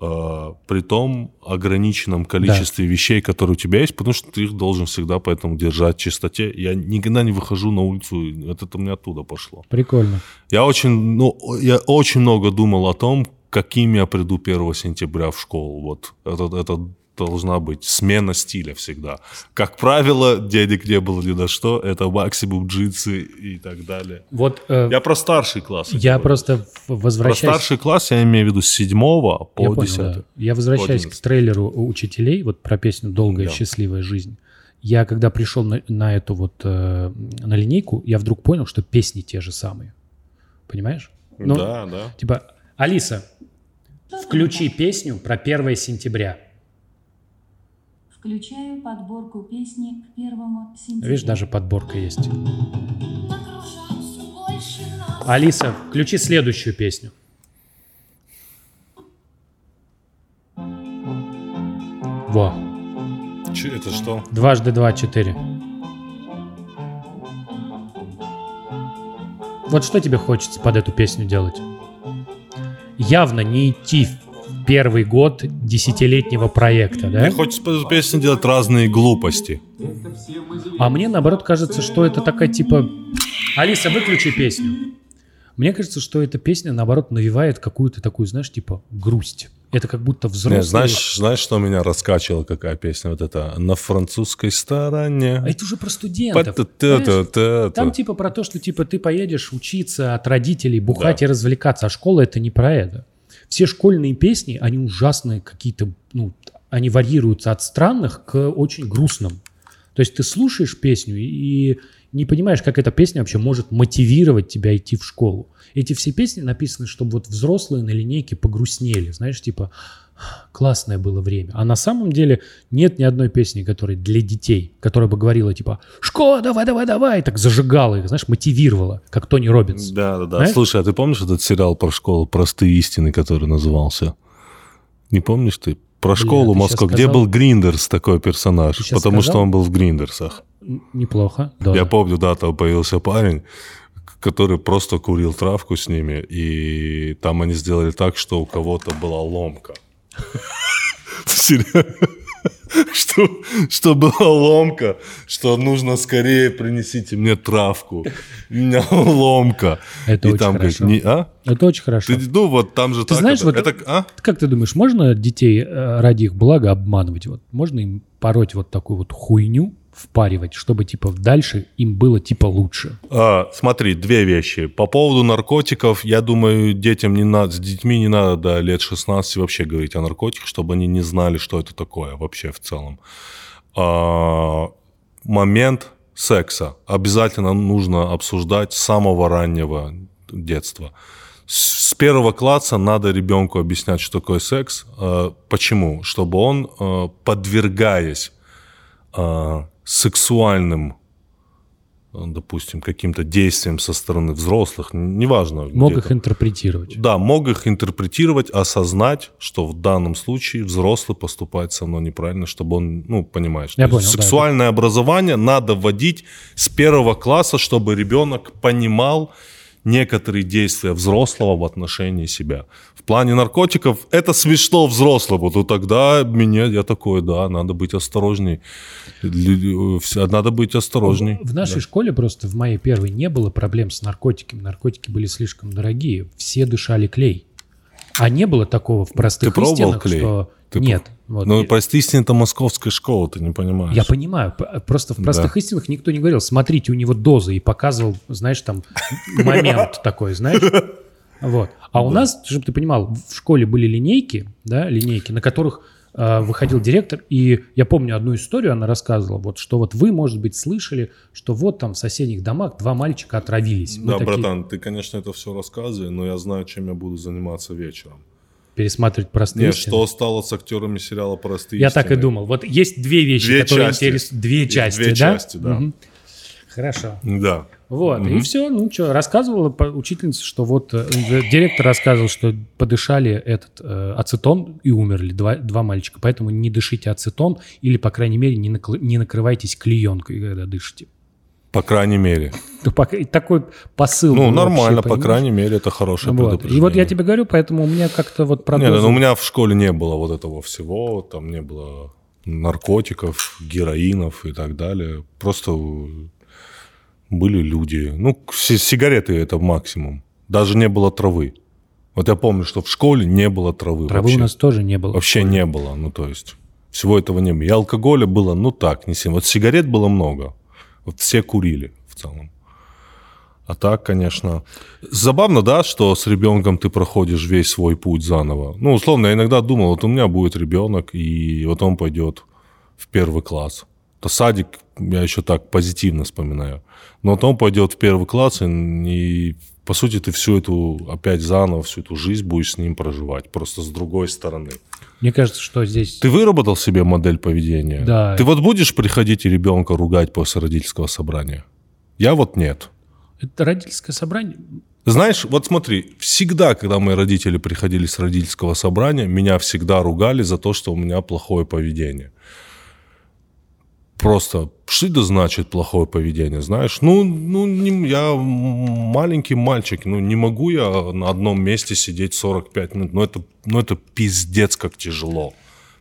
при том ограниченном количестве вещей, которые у тебя есть, потому что ты их должен всегда поэтому держать в чистоте. Я никогда не выхожу на улицу, это у меня оттуда пошло. Прикольно. Я очень, ну, я очень много думал о том, каким я приду 1 сентября в школу. Вот это, это должна быть смена стиля всегда. Как правило, денег не было ни на что. Это максимум джинсы и так далее. Вот э, Я про старший класс. я говорю. просто в- Про возвращаюсь... старший класс я имею в виду с 7 по Я понял, 10. да. Я возвращаюсь к 11. трейлеру учителей, вот про песню «Долгая Да. счастливая жизнь». Я когда пришел на, на эту вот, э, на линейку, я вдруг понял, что песни те же самые. Понимаешь? Ну, да, да. Типа, Алиса, включи песню про 1 сентября. Включаю подборку песни к первому сентября. Видишь, даже подборка есть. Алиса, включи следующую песню. Во, Че, это что? дважды два, четыре. Вот что тебе хочется под эту песню делать? Явно не идти в первый год десятилетнего проекта, да? Мне хочется песню делать разные глупости. А мне наоборот кажется, что это такая типа... Алиса, выключи песню. Мне кажется, что эта песня наоборот навевает какую-то такую, знаешь, типа грусть. Это как будто взрослые... Не, знаешь, знаешь, что меня раскачивало, какая песня? Вот это «На французской стороне». А это уже про студентов. Там типа про то, что типа ты поедешь учиться от родителей, бухать и развлекаться, а школа это не про это. Все школьные песни, они ужасные какие-то, ну, они варьируются от странных к очень грустным. То есть ты слушаешь песню и не понимаешь, как эта песня вообще может мотивировать тебя идти в школу. Эти все песни написаны, чтобы вот взрослые на линейке погрустнели, знаешь, типа классное было время. А на самом деле нет ни одной песни, которая для детей, которая бы говорила типа «Школа, давай, давай, давай!» так зажигала их, знаешь, мотивировала, как Тони Робинс. Да, да, да. Знаешь? Слушай, а ты помнишь этот сериал про школу «Простые истины», который назывался? Не помнишь ты? Про школу щас Москву, где сказал. был Гриндерс такой персонаж, потому что сказал? он был в Гриндерсах. Неплохо. Да. Я помню, да, там появился парень, который просто курил травку с ними, и там они сделали так, что у кого-то была ломка. Что, что была ломка, что нужно скорее принесите мне травку. У меня ломка. Это и очень там говорит, хорошо. не, а? Это очень хорошо. Ты, ну вот там же Ты так знаешь, это, вот- это- а? Как ты думаешь, можно детей э, ради их блага обманывать? Вот можно им пороть вот такую вот хуйню, впаривать, чтобы типа дальше им было типа лучше? А, смотри, две вещи. По поводу наркотиков, я думаю, детям не надо, с детьми не надо до лет 16 вообще говорить о наркотиках, чтобы они не знали, что это такое вообще в целом. А, момент секса обязательно нужно обсуждать с самого раннего детства. С первого класса надо ребенку объяснять, что такое секс. А, Почему? Чтобы он, а, подвергаясь а, сексуальным э, допустим, каким-то действием со стороны взрослых, неважно. Мог их интерпретировать. Да, мог их интерпретировать, осознать, что в данном случае взрослый поступает со мной неправильно, чтобы он, ну, понимаешь. Я понял, да, сексуальное образование надо вводить с первого класса, чтобы ребенок понимал некоторые действия взрослого в отношении себя. В плане наркотиков это смешно взрослому, то тогда меня, я такой, да, надо быть осторожней. Надо быть осторожней. В нашей школе просто в моей первой не было проблем с наркотиками. Наркотики были слишком дорогие. Все дышали клей. А не было такого в простых Ты пробовал истинах, клей? что Ты нет. Вот. Ну, И- прости, истина, это московская школа, ты не понимаешь. Я понимаю, просто в простых истинах никто не говорил, смотрите, у него доза, и показывал, знаешь, там момент такой, знаешь. Вот. А у нас, чтобы ты понимал, в школе были линейки, да, линейки, на которых выходил директор, и я помню одну историю, она рассказывала, вот, что вот вы, может быть, слышали, что вот там в соседних домах два мальчика отравились. Мы Да, такие, братан, ты, конечно, это все рассказывай, но я знаю, чем я буду заниматься вечером. пересматривать простые Нет, истины. что стало с актерами сериала «Простые Я так и истины»? думал. Вот есть две вещи, Две которые интересуют. Две части, две да? части, да. Мгм. Хорошо. Да. Вот, и все, ну что, рассказывала учительница, что вот э, директор рассказывал, что подышали этот э, ацетон и умерли два, два мальчика, поэтому не дышите ацетон или, по крайней мере, не, накл- не накрывайтесь клеенкой, когда дышите. По крайней мере. Ну, и такой посыл. Ну, нормально, вообще, по понимаешь? крайней мере, это хорошее Вот. И предупреждение. вот я тебе говорю, поэтому у меня как-то вот про Не, дозу- ну, у меня в школе не было вот этого всего, там не было наркотиков, героинов и так далее. Просто были люди. Ну, си- сигареты это максимум. Даже не было травы. Вот я помню, что в школе не было травы. Травы вообще. у нас тоже не было. Вообще не было, ну то есть всего этого не было. И алкоголя было, ну так, не сильно. Вот сигарет было много. Вот все курили в целом. А так, конечно, забавно, да, что с ребенком ты проходишь весь свой путь заново. Ну, условно, я иногда думал, вот у меня будет ребенок, и вот он пойдет в первый класс. То садик я еще так позитивно вспоминаю. Но вот он пойдет в первый класс, и, и, по сути ты всю эту, опять заново, всю эту жизнь будешь с ним проживать, просто с другой стороны. Мне кажется, что здесь... Ты выработал себе модель поведения? Да. Ты вот будешь приходить и ребенка ругать после родительского собрания? Я вот нет. Это родительское собрание. Знаешь, вот смотри, всегда, когда мои родители приходили с родительского собрания, меня всегда ругали за то, что у меня плохое поведение. Просто, что это значит плохое поведение, знаешь? Ну, ну не- я маленький мальчик, ну не могу я на одном месте сидеть 45 минут. Ну это, ну это пиздец как тяжело.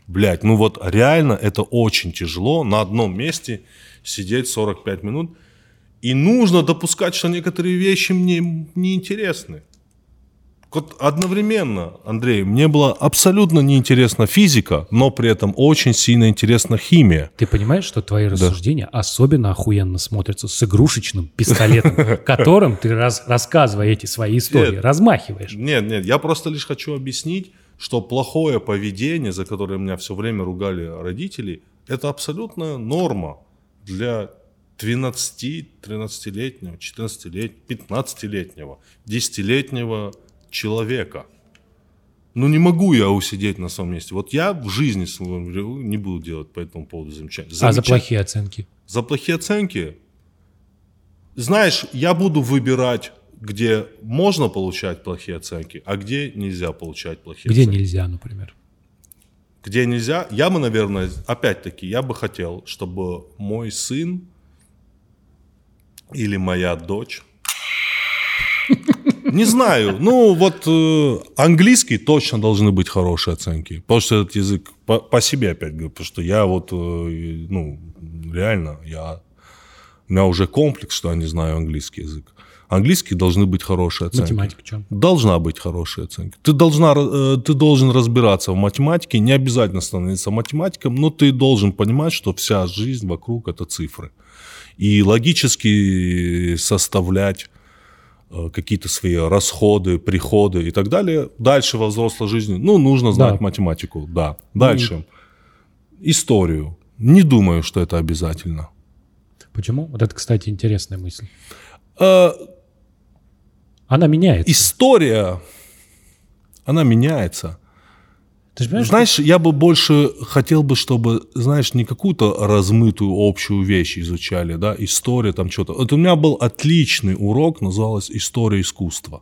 Блять, ну вот реально это очень тяжело на одном месте сидеть 45 минут. И нужно допускать, что некоторые вещи мне неинтересны. Вот одновременно, Андрей, мне была абсолютно неинтересна физика, но при этом очень сильно интересна химия. Ты понимаешь, что твои рассуждения особенно охуенно смотрятся с игрушечным пистолетом, которым ты, рассказывая эти свои истории, размахиваешь. Нет, нет, я просто лишь хочу объяснить, что плохое поведение, за которое меня все время ругали родители, это абсолютная норма для 12, 13-летнего, 14-летнего, 15-летнего, 10-летнего человека. Ну не могу я усидеть на своем месте. Вот я в жизни не буду делать по этому поводу замечания. А за плохие оценки? За плохие оценки? Знаешь, я буду выбирать, где можно получать плохие оценки, а где нельзя получать плохие Где оценки. нельзя, например. Где нельзя, я бы, наверное, опять-таки, я бы хотел, чтобы мой сын или моя дочь, не знаю, ну вот э, английский точно должны быть хорошие оценки, потому что этот язык по, по себе опять говорю, потому что я вот, э, ну реально, я у меня уже комплекс, что я не знаю английский язык. Английский должны быть хорошие оценки. Математика что? Должна быть хорошая оценка. Ты, должна, э, ты должен разбираться в математике, не обязательно становиться математиком, но ты должен понимать, что вся жизнь вокруг это цифры. И логически составлять какие-то свои расходы, приходы и так далее. Дальше во взрослой жизни, ну, нужно знать Да. математику, да. Дальше. Историю. Не думаю, что это обязательно. Почему? Вот это, кстати, интересная мысль. Э, Она меняется. история, она меняется. Ты же Знаешь, я бы больше хотел бы, чтобы, знаешь, не какую-то размытую общую вещь изучали, да, история там что-то. Вот у меня был отличный урок, называлось «История искусства».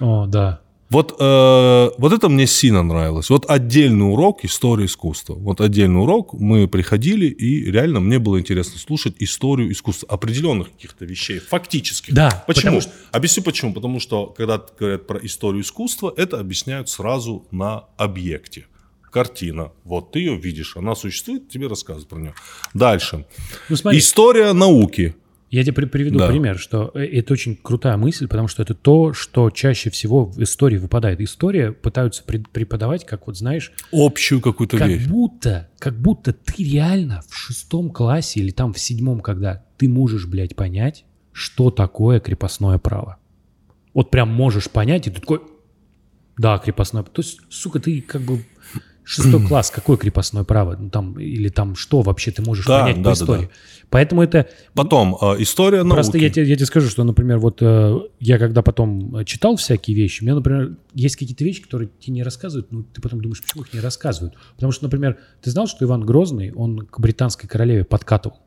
О, да. Вот, э, вот это мне сильно нравилось. Вот отдельный урок истории искусства. Вот отдельный урок, мы приходили, и реально мне было интересно слушать историю искусства, определенных каких-то вещей, фактических. Да, Почему? потому что- Объясню почему. Потому что, когда говорят про историю искусства, это объясняют сразу на объекте. Картина. Вот ты ее видишь, она существует, тебе рассказывают про нее. Дальше. Ну смотри, История науки. Я тебе при- приведу Да. пример, что э, это очень крутая мысль, потому что это то, что чаще всего в истории выпадает. История пытаются преподавать, как вот знаешь, Общую какую-то как вещь. будто, как будто ты реально в шестом классе или там в седьмом, когда ты можешь, блядь, понять, что такое крепостное право. Вот прям можешь понять, и ты такой, да, крепостное. То есть, сука, ты как бы шестой класс, какое крепостное право? Ну, там, или там что вообще ты можешь Да, понять да, по да, истории? да. Поэтому это... Потом, э, история науки. Просто я тебе, я тебе скажу, что, например, вот э, я когда потом э, читал всякие вещи, мне, например, есть какие-то вещи, которые тебе не рассказывают, ну, ты потом думаешь, почему их не рассказывают? Потому что, например, ты знал, что Иван Грозный, он к британской королеве подкатывал?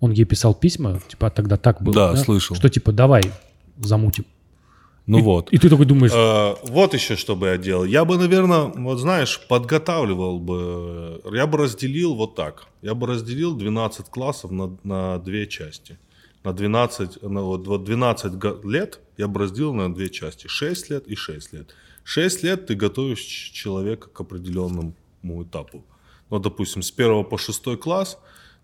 Он ей писал письма, типа, «А тогда так было. Да, слышал. Что, типа, давай замутим. Ну И- вот. И ты такой думаешь, Э, вот еще что бы я делал. Я бы, наверное, вот знаешь, подготавливал бы, я бы разделил вот так. Я бы разделил 12 классов на, на две части. На 12, на вот, вот 12 го- лет я бы разделил на две части. 6 лет и 6 лет. 6 лет ты готовишь человека к определенному этапу. Ну, допустим, с 1 по 6 класс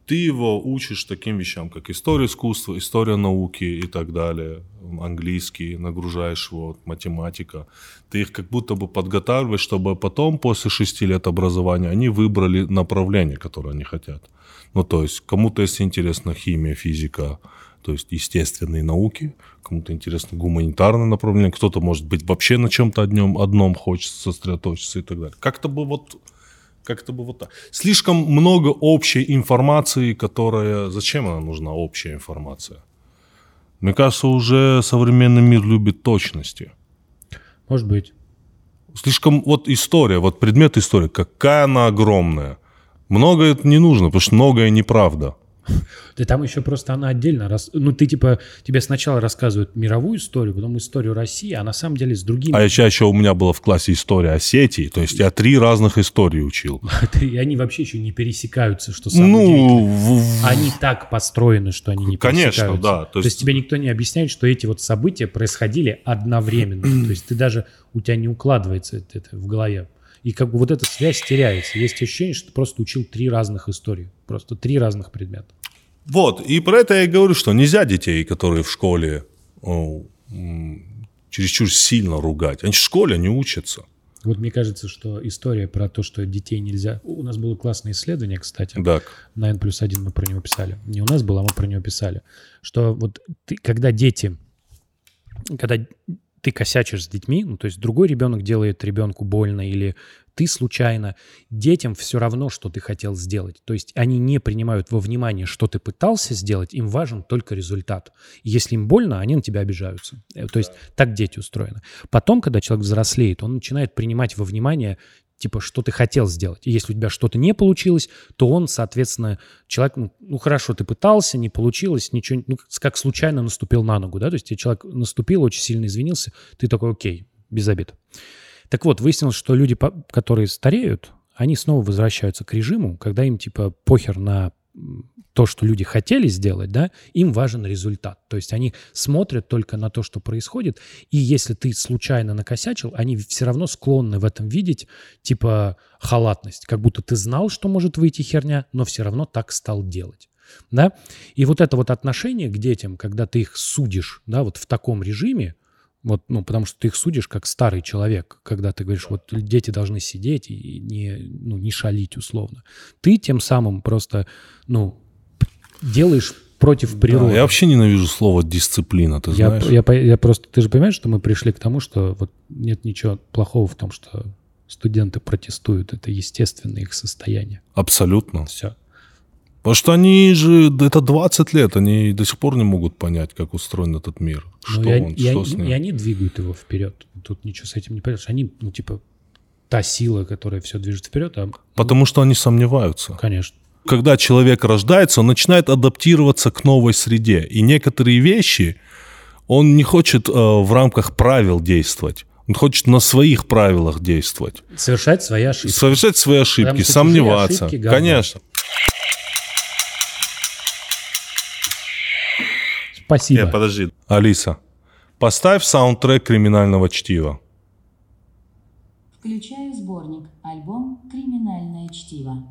ты его учишь таким вещам, как история искусства, история науки и так далее, английский, нагружаешь его, математика. Ты их как будто бы подготавливаешь, чтобы потом, после шести лет образования, они выбрали направление, которое они хотят. Ну, то есть, кому-то, если интересна химия, физика, то есть естественные науки, кому-то интересно гуманитарное направление, кто-то, может быть, вообще на чем-то одном, одном хочет сосредоточиться и так далее. Как-то бы вот как-то бы вот так. Слишком много общей информации, которая... Зачем она нужна, общая информация? Мне кажется, уже современный мир любит точности. может быть. Слишком... Вот история, вот предмет истории, какая она огромная. Многое это не нужно, потому что многое неправда. Да там еще просто она отдельно, рас... ну ты типа, тебе сначала рассказывают мировую историю, потом историю России, а на самом деле с другими, А еще, еще у меня была в классе история Осетии, то есть я три разных истории учил. и они вообще еще не пересекаются, что самое. Ну, Они так построены, что они не Конечно, пересекаются. да, то То, есть- есть... тебе никто не объясняет, что эти вот события происходили одновременно. То есть ты даже, у тебя не укладывается это в голове. И как бы вот эта связь теряется. Есть ощущение, что ты просто учил три разных истории. Просто три разных предмета. Вот, и про это я и говорю, что нельзя детей, которые в школе м, чересчур сильно ругать. Они в школе не учатся. Вот мне кажется, что история про то, что детей нельзя... У нас было классное исследование, кстати. Так. на N плюс 1 мы про него писали. Не у нас было, а мы про него писали. Что вот ты, когда дети, когда ты косячишь с детьми, ну, то есть другой ребенок делает ребенку больно или ты случайно, детям все равно, что ты хотел сделать. То есть они не принимают во внимание, что ты пытался сделать, им важен только результат. И если им больно, они на тебя обижаются. Э, То есть так дети устроены. Потом, когда человек взрослеет, он начинает принимать во внимание типа, что ты хотел сделать. И если у тебя что-то не получилось, то он, соответственно, человек, ну, ну, хорошо, ты пытался, не получилось, ничего, ну, как случайно наступил на ногу, да, то есть тебе человек наступил, очень сильно извинился, ты такой, окей, без обид. Так вот, выяснилось, что люди, которые стареют, они снова возвращаются к режиму, когда им, типа, похер на то, что люди хотели сделать, да, им важен результат. То есть они смотрят только на то, что происходит, и если ты случайно накосячил, они все равно склонны в этом видеть, типа, халатность, как будто ты знал, что может выйти херня, но все равно так стал делать. Да? И вот это вот отношение к детям, когда ты их судишь, да, вот в таком режиме, вот, ну, потому что ты их судишь как старый человек, когда ты говоришь, вот дети должны сидеть и не, ну, не шалить условно. Ты тем самым просто, ну, делаешь против природы. Да, я вообще ненавижу слово дисциплина, ты Я, знаешь. я, по- я просто, ты же понимаешь, что мы пришли к тому, что вот нет ничего плохого в том, что студенты протестуют. Это естественное их состояние. Абсолютно. Все. Потому что они же, это 20 лет, они до сих пор не могут понять, как устроен этот мир. Что Ну, и, он, и что они- с ним. и они двигают его вперед. Тут ничего с этим не поделаешь. Они, ну, типа, та сила, которая все движет вперед, а, Потому что они сомневаются. конечно. Когда человек рождается, он начинает адаптироваться к новой среде. И некоторые вещи он не хочет э, в рамках правил действовать. Он хочет на своих правилах действовать. Совершать свои ошибки. Совершать свои ошибки, что сомневаться. ошибки говно. Конечно. Спасибо. Э, подожди. Алиса, поставь саундтрек криминального чтива. Включаю сборник, альбом «Криминальное чтиво».